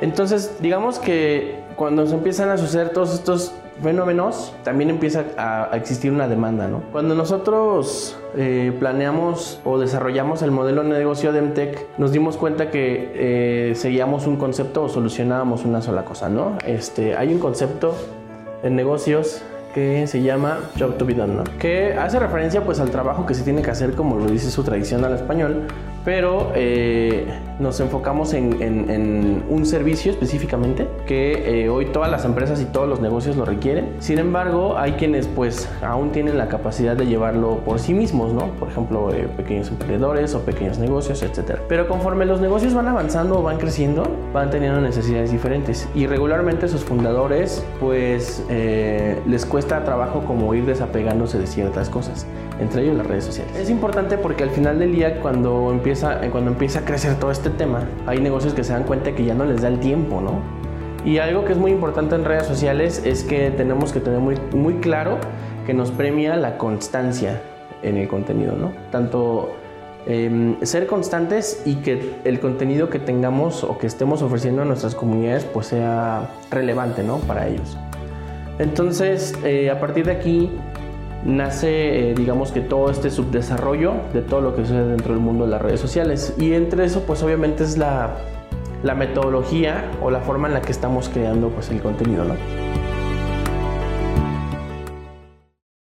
Entonces, digamos que cuando se empiezan a suceder todos estos fenómenos, también empieza a, existir una demanda, ¿no? Cuando nosotros eh, planeamos o desarrollamos el modelo de negocio de MTech, nos dimos cuenta que eh, seguíamos un concepto o solucionábamos una sola cosa, ¿no? Este, hay un concepto en negocios que se llama Job to be done, ¿no? Que hace referencia pues al trabajo que se tiene que hacer como lo dice su tradición al español, pero eh, nos enfocamos en, un servicio específicamente que eh, hoy todas las empresas y todos los negocios lo requieren. Sin embargo, hay quienes pues aún tienen la capacidad de llevarlo por sí mismos, ¿no? Por ejemplo, eh, pequeños emprendedores o pequeños negocios, etc. Pero conforme los negocios van avanzando o van creciendo, van teniendo necesidades diferentes y regularmente sus fundadores pues les cuesta trabajo como ir desapegándose de ciertas cosas, entre ellos las redes sociales. Es importante porque al final del día cuando empieza eh, cuando empieza a crecer todo este tema, hay negocios que se dan cuenta que ya no les da el tiempo, ¿no? Y algo que es muy importante en redes sociales es que tenemos que tener muy, muy claro que nos premia la constancia en el contenido, ¿no? Tanto em, ser constantes y que el contenido que tengamos o que estemos ofreciendo a nuestras comunidades pues sea relevante, ¿no? Para ellos. Entonces, eh, a partir de aquí, nace, eh, digamos que todo este subdesarrollo de todo lo que sucede dentro del mundo de las redes sociales. Y entre eso, pues obviamente es la, la metodología o la forma en la que estamos creando pues, el contenido, ¿no?